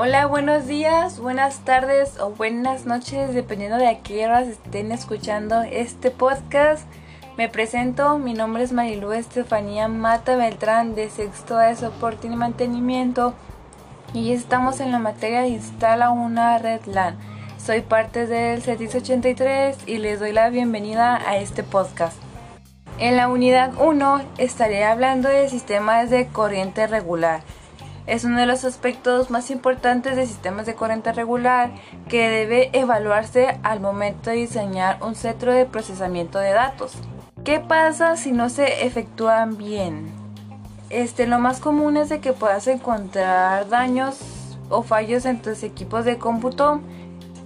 Hola, buenos días, buenas tardes o buenas noches, dependiendo de a qué horas estén escuchando este podcast. Me presento, mi nombre es Marilu Estefanía Mata Beltrán de Sexto de Soporte y Mantenimiento y estamos en la materia de Instala una red LAN. Soy parte del CETIS 83 y les doy la bienvenida a este podcast. En la unidad 1 estaré hablando de sistemas de corriente regular. Es uno de los aspectos más importantes de sistemas de corriente regular que debe evaluarse al momento de diseñar un centro de procesamiento de datos. ¿Qué pasa si no se efectúan bien? Este, lo más común es de que puedas encontrar daños o fallos en tus equipos de cómputo,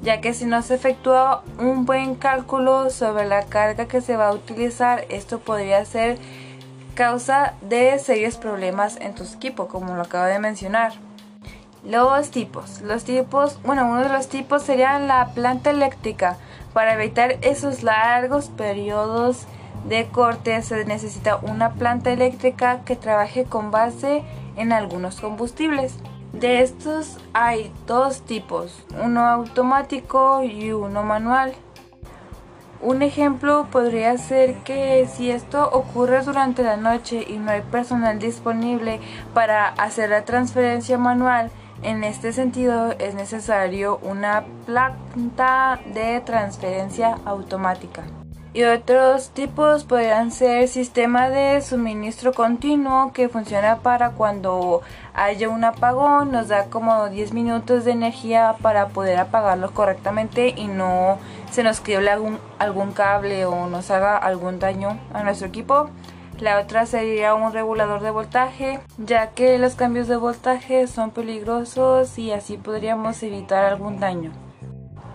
ya que si no se efectúa un buen cálculo sobre la carga que se va a utilizar, esto podría ser causa de serios problemas en tu equipo, como lo acabo de mencionar. Los tipos. Los tipos, bueno, uno de los tipos sería la planta eléctrica. Para evitar esos largos periodos de corte se necesita una planta eléctrica que trabaje con base en algunos combustibles. De estos hay dos tipos, uno automático y uno manual. Un ejemplo podría ser que si esto ocurre durante la noche y no hay personal disponible para hacer la transferencia manual, en este sentido es necesario una planta de transferencia automática. Y otros tipos podrían ser sistema de suministro continuo que funciona para cuando haya un apagón, nos da como 10 minutos de energía para poder apagarlo correctamente y no se nos quiebre algún, algún cable o nos haga algún daño a nuestro equipo. La otra sería un regulador de voltaje, ya que los cambios de voltaje son peligrosos y así podríamos evitar algún daño.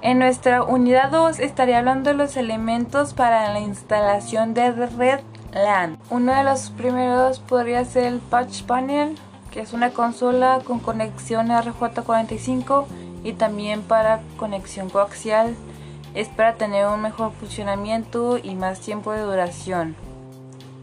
En nuestra unidad 2 estaré hablando de los elementos para la instalación de red LAN. Uno de los primeros podría ser el patch panel, que es una consola con conexión RJ45 y también para conexión coaxial. Es para tener un mejor funcionamiento y más tiempo de duración.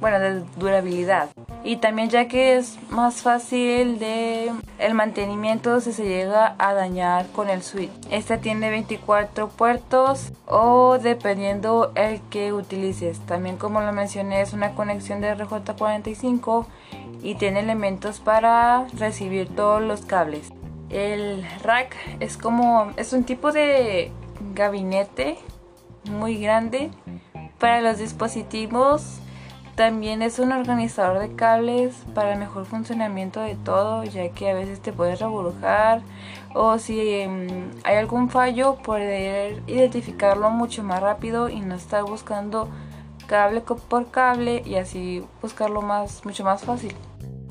Bueno, de durabilidad y también ya que es más fácil de el mantenimiento si se llega a dañar con el switch. Esta tiene 24 puertos o dependiendo el que utilices. También como lo mencioné es una conexión de RJ45 y tiene elementos para recibir todos los cables. El rack es como es un tipo de gabinete muy grande para los dispositivos también es un organizador de cables para el mejor funcionamiento de todo, ya que a veces te puedes reburujar o si em, hay algún fallo poder identificarlo mucho más rápido y no estar buscando cable por cable y así buscarlo más mucho más fácil.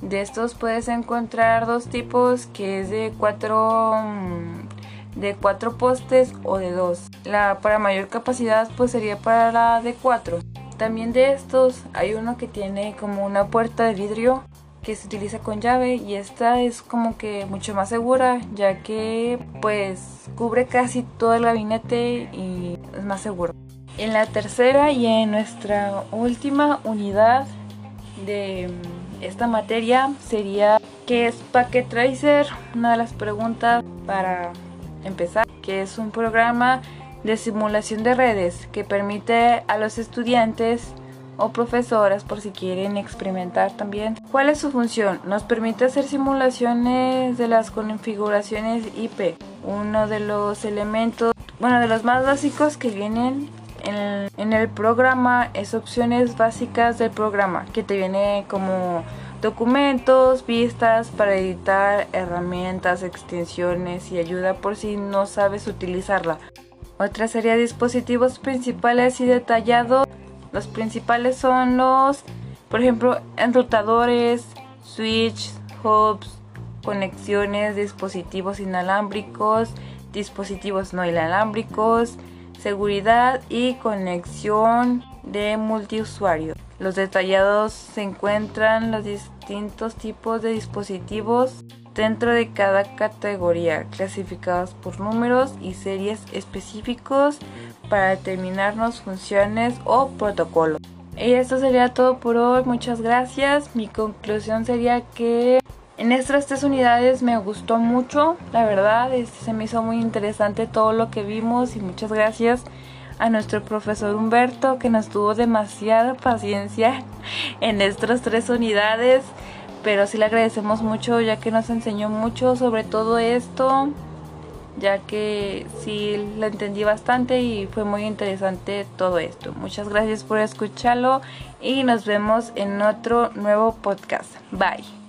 De estos puedes encontrar dos tipos que es de cuatro mm, de cuatro postes o de dos. La para mayor capacidad pues sería para la de cuatro. También de estos hay uno que tiene como una puerta de vidrio que se utiliza con llave y esta es como que mucho más segura ya que pues cubre casi todo el gabinete y es más seguro. En la tercera y en nuestra última unidad de esta materia sería ¿qué es Packet Tracer? Una de las preguntas para empezar, que es un programa de simulación de redes que permite a los estudiantes o profesoras por si quieren experimentar también. ¿Cuál es su función? Nos permite hacer simulaciones de las configuraciones IP. Uno de los elementos, bueno, de los más básicos que vienen en, el programa es opciones básicas del programa, que te viene como documentos, vistas para editar, herramientas, extensiones y ayuda por si no sabes utilizarla. Otra de dispositivos principales y detallados. Los principales son los, por ejemplo, enrutadores, switch, hubs, conexiones, dispositivos inalámbricos, dispositivos no inalámbricos, seguridad y conexión de multiusuario. Los detallados se encuentran los distintos tipos de dispositivos dentro de cada categoría, clasificados por números y series específicos para determinarnos funciones o protocolos. Y esto sería todo por hoy, muchas gracias. Mi conclusión sería que En estas tres unidades me gustó mucho, la verdad, este, se me hizo muy interesante todo lo que vimos y muchas gracias a nuestro profesor Humberto que nos tuvo demasiada paciencia en estas tres unidades, pero sí le agradecemos mucho ya que nos enseñó mucho sobre todo esto, ya que sí lo entendí bastante y fue muy interesante todo esto. Muchas gracias por escucharlo y nos vemos en otro nuevo podcast. Bye.